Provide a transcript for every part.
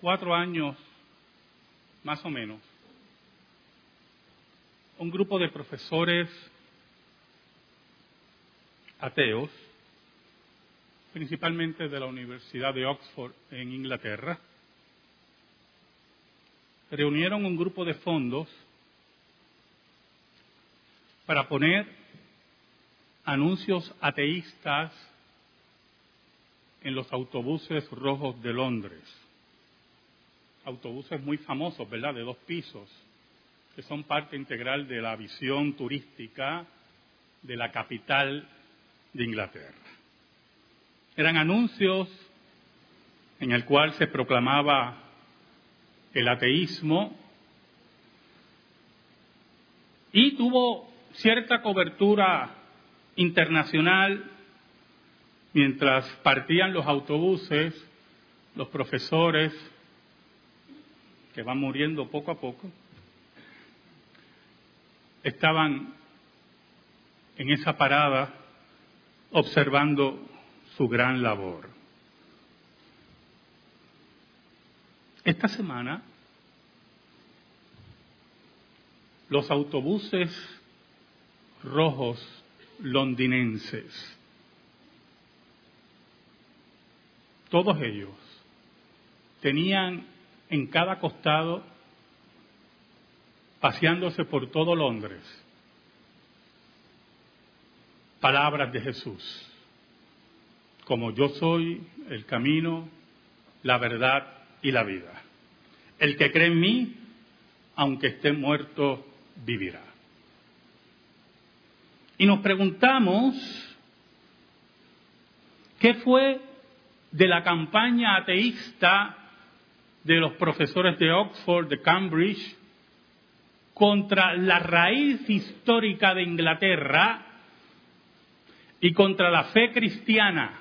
cuatro años, más o menos, un grupo de profesores ateos, principalmente de la Universidad de Oxford en Inglaterra, reunieron un grupo de fondos para poner anuncios ateístas en los autobuses rojos de Londres. Autobuses muy famosos, ¿verdad? De dos pisos, que son parte integral de la visión turística de la capital de Inglaterra. Eran anuncios en el cual se proclamaba el ateísmo y tuvo cierta cobertura internacional mientras partían los autobuses, los profesores que van muriendo poco a poco, estaban en esa parada observando su gran labor. Esta semana, los autobuses rojos londinenses, todos ellos tenían en cada costado, paseándose por todo Londres, palabras de Jesús, como yo soy el camino, la verdad y la vida. El que cree en mí, aunque esté muerto, vivirá. Y nos preguntamos, ¿qué fue de la campaña ateísta de los profesores de Oxford, de Cambridge, contra la raíz histórica de Inglaterra y contra la fe cristiana.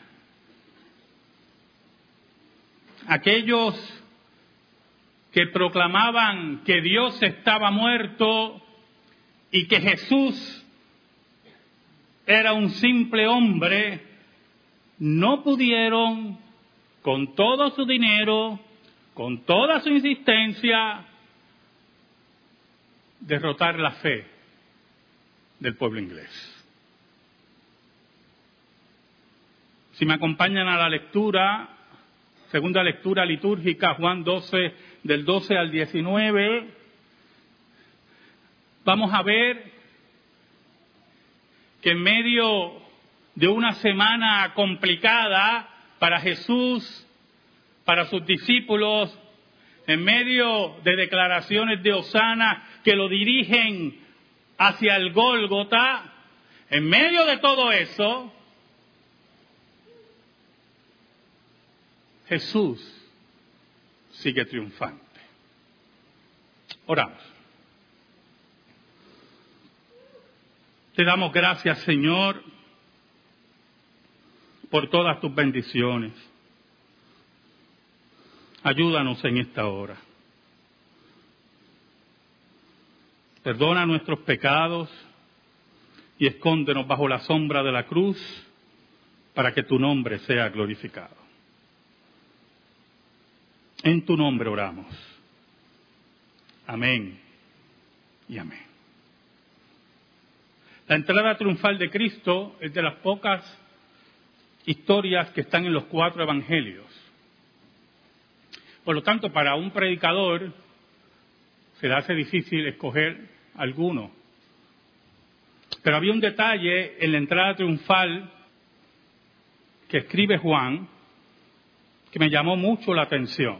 Aquellos que proclamaban que Dios estaba muerto y que Jesús era un simple hombre, no pudieron, con todo su dinero, con toda su insistencia, derrotar la fe del pueblo inglés. Si me acompañan a la lectura, segunda lectura litúrgica, Juan 12, del 12 al 19, vamos a ver que en medio de una semana complicada para Jesús, para sus discípulos, en medio de declaraciones de Osana que lo dirigen hacia el Gólgota, en medio de todo eso, Jesús sigue triunfante. Oramos. Te damos gracias, Señor, por todas tus bendiciones. Ayúdanos en esta hora. Perdona nuestros pecados y escóndenos bajo la sombra de la cruz para que tu nombre sea glorificado. En tu nombre oramos. Amén y amén. La entrada triunfal de Cristo es de las pocas historias que están en los cuatro evangelios. Por lo tanto, para un predicador se le hace difícil escoger alguno. Pero había un detalle en la entrada triunfal que escribe Juan que me llamó mucho la atención.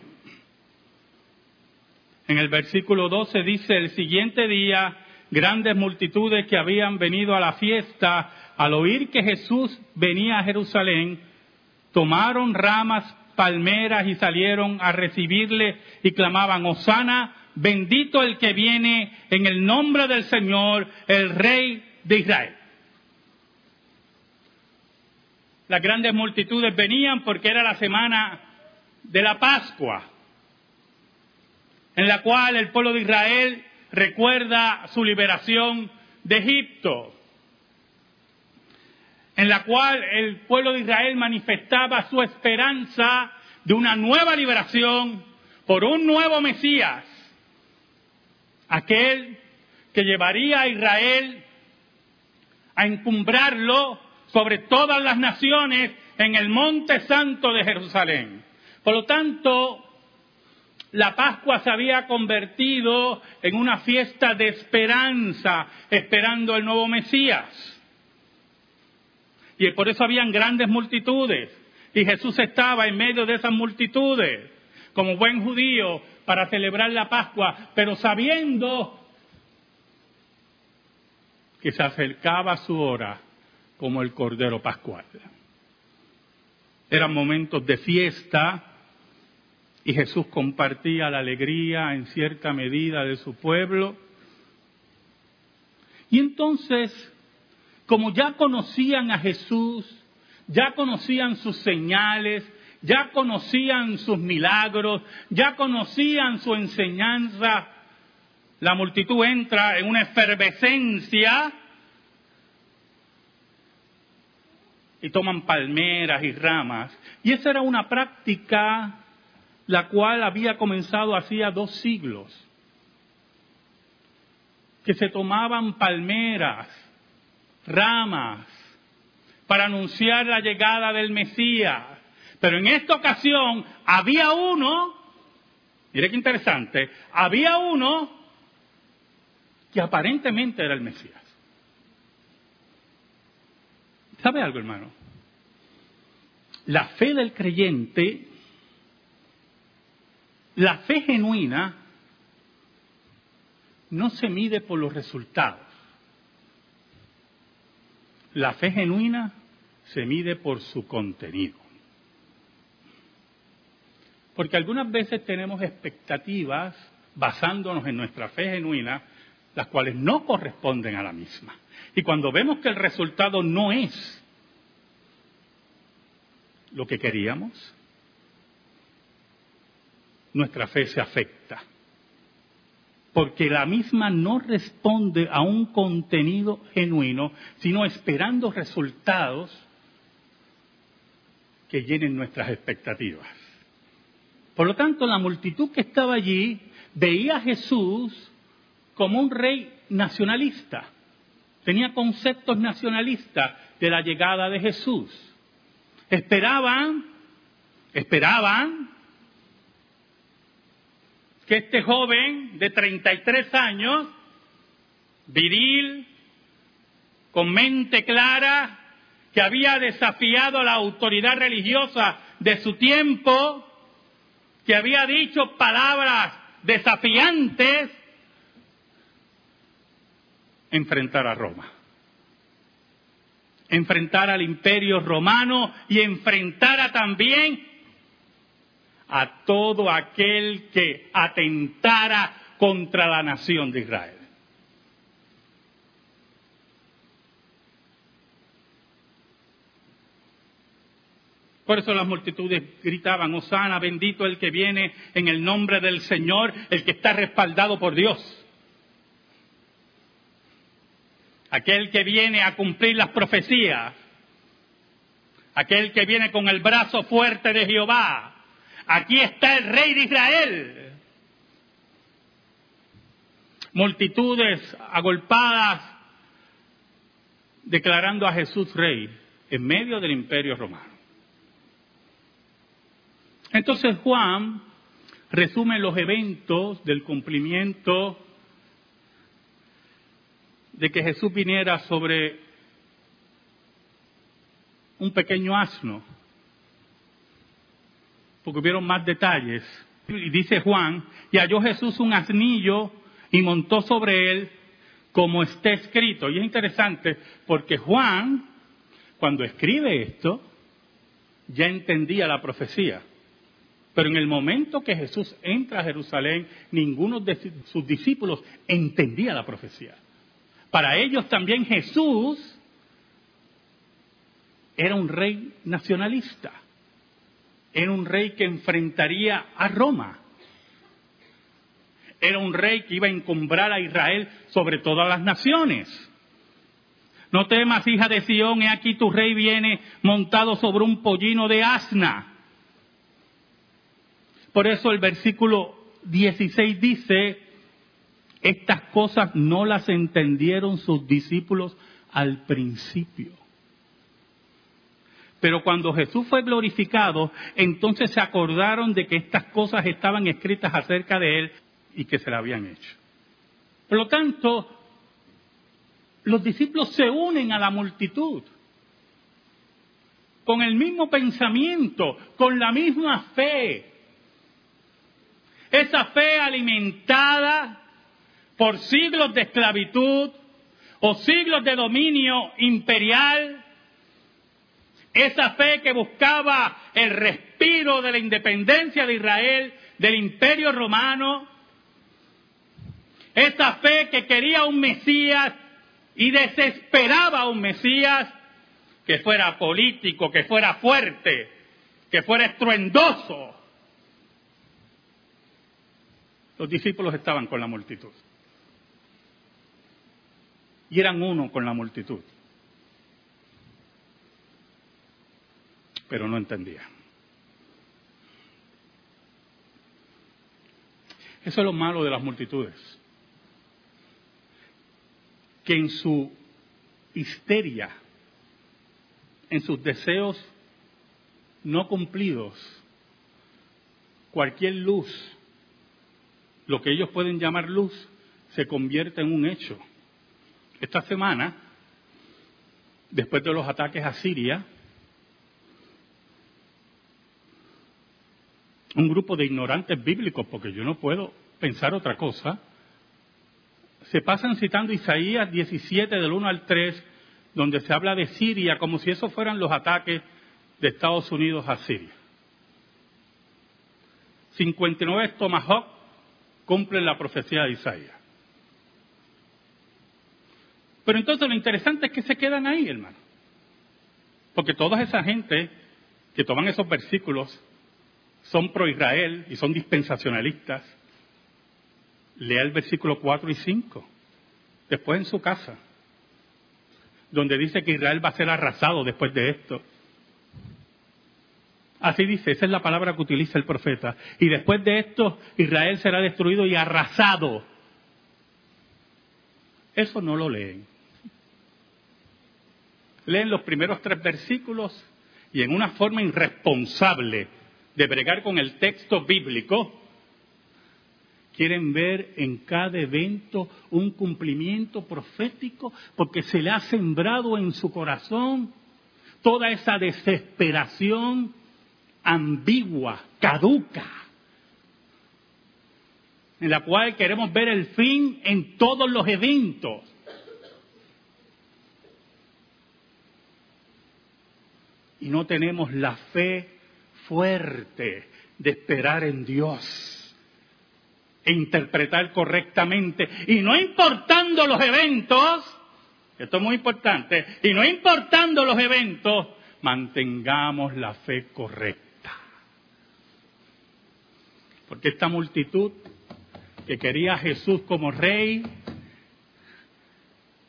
En el versículo 12 dice, el siguiente día, grandes multitudes que habían venido a la fiesta al oír que Jesús venía a Jerusalén, tomaron ramas, palmeras y salieron a recibirle y clamaban, Osana, bendito el que viene en el nombre del Señor, el Rey de Israel. Las grandes multitudes venían porque era la semana de la Pascua, en la cual el pueblo de Israel recuerda su liberación de Egipto en la cual el pueblo de Israel manifestaba su esperanza de una nueva liberación por un nuevo Mesías, aquel que llevaría a Israel a encumbrarlo sobre todas las naciones en el monte santo de Jerusalén. Por lo tanto, la Pascua se había convertido en una fiesta de esperanza, esperando el nuevo Mesías. Y por eso habían grandes multitudes. Y Jesús estaba en medio de esas multitudes, como buen judío, para celebrar la Pascua, pero sabiendo que se acercaba su hora como el Cordero Pascual. Eran momentos de fiesta y Jesús compartía la alegría en cierta medida de su pueblo. Y entonces, como ya conocían a Jesús, ya conocían sus señales, ya conocían sus milagros, ya conocían su enseñanza, la multitud entra en una efervescencia y toman palmeras y ramas. Y esa era una práctica la cual había comenzado hacía dos siglos, que se tomaban palmeras, ramas, para anunciar la llegada del Mesías. Pero en esta ocasión había uno, mire qué interesante, había uno que aparentemente era el Mesías. ¿Sabe algo, hermano? La fe del creyente, la fe genuina, no se mide por los resultados. La fe genuina se mide por su contenido. Porque algunas veces tenemos expectativas basándonos en nuestra fe genuina, las cuales no corresponden a la misma. Y cuando vemos que el resultado no es lo que queríamos, nuestra fe se afecta. Porque la misma no responde a un contenido genuino, sino esperando resultados que llenen nuestras expectativas. Por lo tanto, la multitud que estaba allí veía a Jesús como un rey nacionalista tenía conceptos nacionalistas de la llegada de Jesús. Esperaban, esperaban que este joven de 33 años, viril, con mente clara, que había desafiado la autoridad religiosa de su tiempo, que había dicho palabras desafiantes, enfrentar a Roma. Enfrentar al imperio romano y enfrentara también a todo aquel que atentara contra la nación de Israel. Por eso las multitudes gritaban, Osana, bendito el que viene en el nombre del Señor, el que está respaldado por Dios. aquel que viene a cumplir las profecías, aquel que viene con el brazo fuerte de Jehová. Aquí está el rey de Israel. Multitudes agolpadas declarando a Jesús rey en medio del imperio romano. Entonces Juan resume los eventos del cumplimiento de que Jesús viniera sobre un pequeño asno, porque hubieron más detalles. Y dice Juan, y halló Jesús un asnillo y montó sobre él como está escrito. Y es interesante porque Juan, cuando escribe esto, ya entendía la profecía. Pero en el momento que Jesús entra a Jerusalén, ninguno de sus discípulos entendía la profecía. Para ellos también Jesús era un rey nacionalista, era un rey que enfrentaría a Roma, era un rey que iba a encumbrar a Israel sobre todas las naciones. No temas, hija de Sión, he aquí tu rey viene montado sobre un pollino de asna. Por eso el versículo 16 dice, estas cosas no las entendieron sus discípulos al principio. Pero cuando Jesús fue glorificado, entonces se acordaron de que estas cosas estaban escritas acerca de él y que se la habían hecho. Por lo tanto, los discípulos se unen a la multitud con el mismo pensamiento, con la misma fe. Esa fe alimentada por siglos de esclavitud o siglos de dominio imperial, esa fe que buscaba el respiro de la independencia de Israel, del imperio romano, esa fe que quería un Mesías y desesperaba a un Mesías que fuera político, que fuera fuerte, que fuera estruendoso. Los discípulos estaban con la multitud. Y eran uno con la multitud. Pero no entendían. Eso es lo malo de las multitudes que en su histeria, en sus deseos no cumplidos, cualquier luz, lo que ellos pueden llamar luz, se convierte en un hecho. Esta semana, después de los ataques a Siria, un grupo de ignorantes bíblicos, porque yo no puedo pensar otra cosa, se pasan citando Isaías 17 del 1 al 3, donde se habla de Siria como si esos fueran los ataques de Estados Unidos a Siria. 59 Tomahawk cumplen la profecía de Isaías. Pero entonces lo interesante es que se quedan ahí, hermano. Porque toda esa gente que toman esos versículos son pro Israel y son dispensacionalistas lea el versículo 4 y 5, después en su casa, donde dice que Israel va a ser arrasado después de esto. Así dice, esa es la palabra que utiliza el profeta. Y después de esto, Israel será destruido y arrasado. Eso no lo leen. Leen los primeros tres versículos y en una forma irresponsable de bregar con el texto bíblico, quieren ver en cada evento un cumplimiento profético porque se le ha sembrado en su corazón toda esa desesperación ambigua, caduca, en la cual queremos ver el fin en todos los eventos. Y no tenemos la fe fuerte de esperar en Dios e interpretar correctamente. Y no importando los eventos, esto es muy importante, y no importando los eventos, mantengamos la fe correcta. Porque esta multitud que quería a Jesús como rey,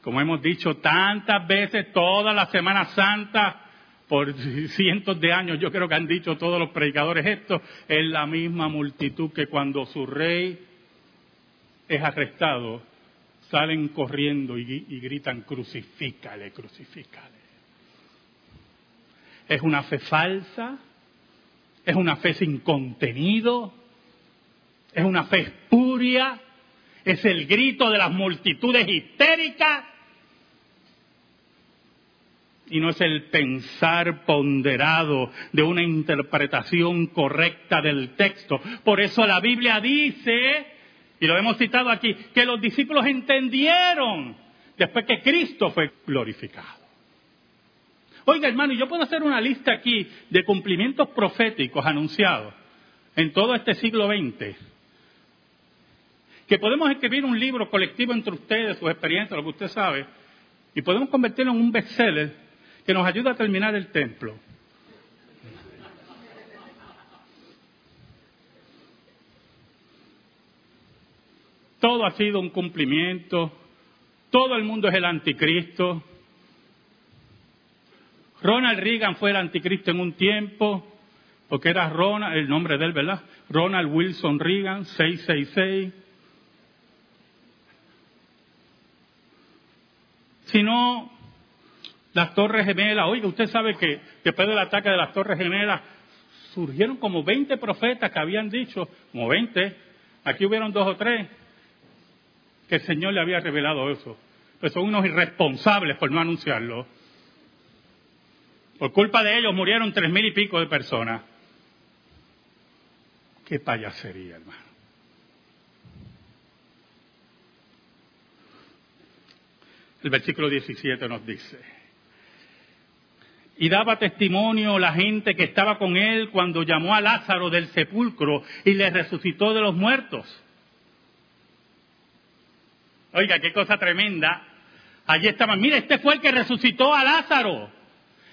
como hemos dicho tantas veces, toda la Semana Santa, por cientos de años, yo creo que han dicho todos los predicadores esto, es la misma multitud que cuando su rey es arrestado, salen corriendo y, gritan, crucifícale, crucifícale. Es una fe falsa, es una fe sin contenido, es una fe espuria, es el grito de las multitudes histéricas y no es el pensar ponderado de una interpretación correcta del texto. Por eso la Biblia dice, y lo hemos citado aquí, que los discípulos entendieron después que Cristo fue glorificado. Oiga, hermano, yo puedo hacer una lista aquí de cumplimientos proféticos anunciados en todo este siglo XX. Que podemos escribir un libro colectivo entre ustedes, sus experiencias, lo que usted sabe, y podemos convertirlo en un bestseller que nos ayuda a terminar el templo. Todo ha sido un cumplimiento, todo el mundo es el anticristo. Ronald Reagan fue el anticristo en un tiempo, porque era Ronald, el nombre de él, ¿verdad? Ronald Wilson Reagan, 666. Sino las Torres Gemelas. Oiga, usted sabe que después del ataque de las Torres Gemelas surgieron como 20 profetas que habían dicho, como 20, aquí hubieron dos o tres, que el Señor le había revelado eso. Pues son unos irresponsables por no anunciarlo. Por culpa de ellos murieron tres mil y pico de personas. Qué payasería, hermano. El versículo 17 nos dice, y daba testimonio la gente que estaba con él cuando llamó a Lázaro del sepulcro y le resucitó de los muertos. Oiga, qué cosa tremenda. Allí estaban, mira, este fue el que resucitó a Lázaro.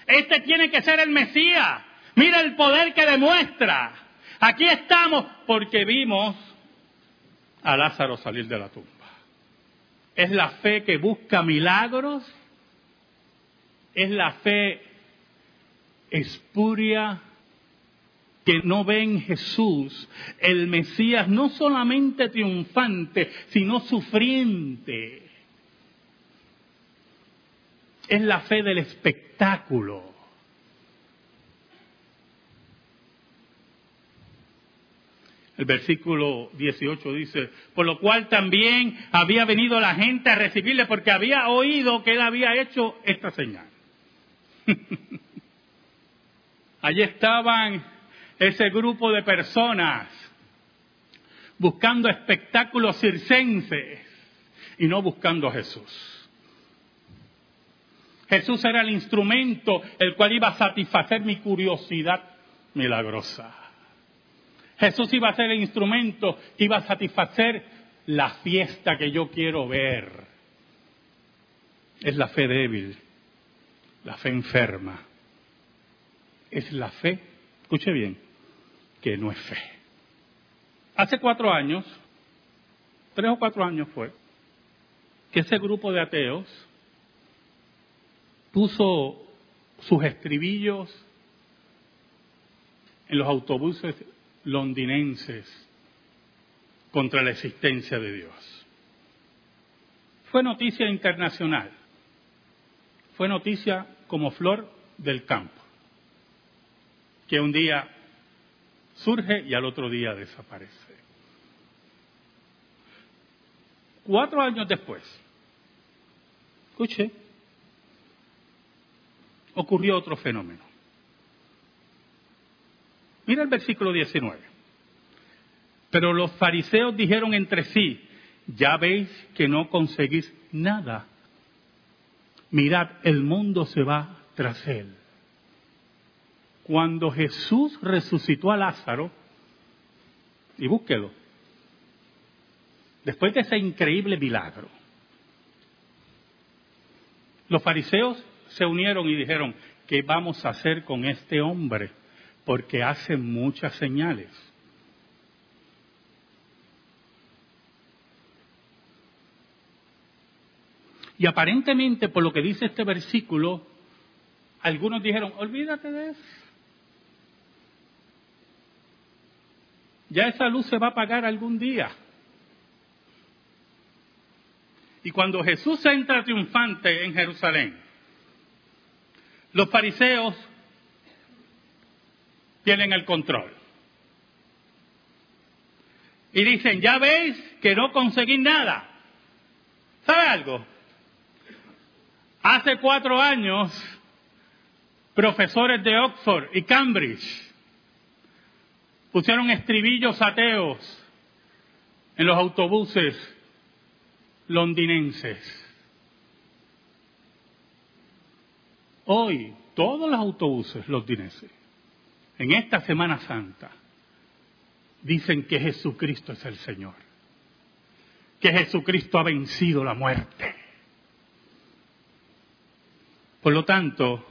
Este tiene que ser el Mesías. Mira el poder que demuestra. Aquí estamos porque vimos a Lázaro salir de la tumba. Es la fe que busca milagros. Es la fe espuria que no ve en Jesús el Mesías no solamente triunfante, sino sufriente. Es la fe del espectáculo. El versículo 18 dice, por lo cual también había venido la gente a recibirle porque había oído que él había hecho esta señal. Allí estaban ese grupo de personas buscando espectáculos circenses y no buscando a Jesús. Jesús era el instrumento el cual iba a satisfacer mi curiosidad milagrosa. Jesús iba a ser el instrumento que iba a satisfacer la fiesta que yo quiero ver. Es la fe débil, la fe enferma. Es la fe, escuche bien, que no es fe. Hace cuatro años, tres o cuatro años fue, que ese grupo de ateos puso sus estribillos en los autobuses londinenses contra la existencia de Dios. Fue noticia internacional, fue noticia como flor del campo, que un día surge y al otro día desaparece. Cuatro años después, escuche, ocurrió otro fenómeno. Mira el versículo 19. Pero los fariseos dijeron entre sí, ya veis que no conseguís nada. Mirad, el mundo se va tras él. Cuando Jesús resucitó a Lázaro, y búsquelo, después de ese increíble milagro, los fariseos se unieron y dijeron, ¿qué vamos a hacer con este hombre? Porque hace muchas señales. Y aparentemente, por lo que dice este versículo, algunos dijeron, olvídate de eso. Ya esa luz se va a apagar algún día. Y cuando Jesús entra triunfante en Jerusalén, los fariseos tienen el control. Y dicen, ya veis que no conseguí nada. ¿Sabe algo? Hace cuatro años, profesores de Oxford y Cambridge pusieron estribillos ateos en los autobuses londinenses. Hoy, todos los autobuses londinenses, en esta Semana Santa, dicen que Jesucristo es el Señor, que Jesucristo ha vencido la muerte. Por lo tanto,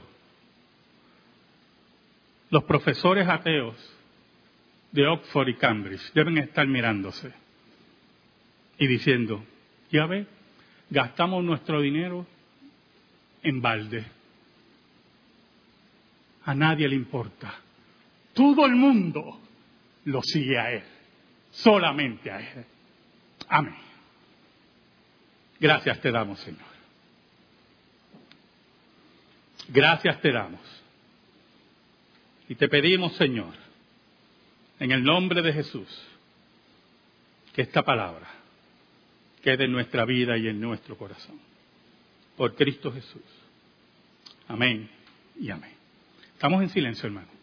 los profesores ateos de Oxford y Cambridge deben estar mirándose y diciendo, ya ve, gastamos nuestro dinero en balde a nadie le importa. todo el mundo lo sigue a Él, solamente a Él. Amén. Gracias te damos, Señor. Gracias te damos. Y te pedimos, Señor, en el nombre de Jesús, que esta palabra quede en nuestra vida y en nuestro corazón. Por Cristo Jesús. Amén y amén. Estamos en silencio, hermano.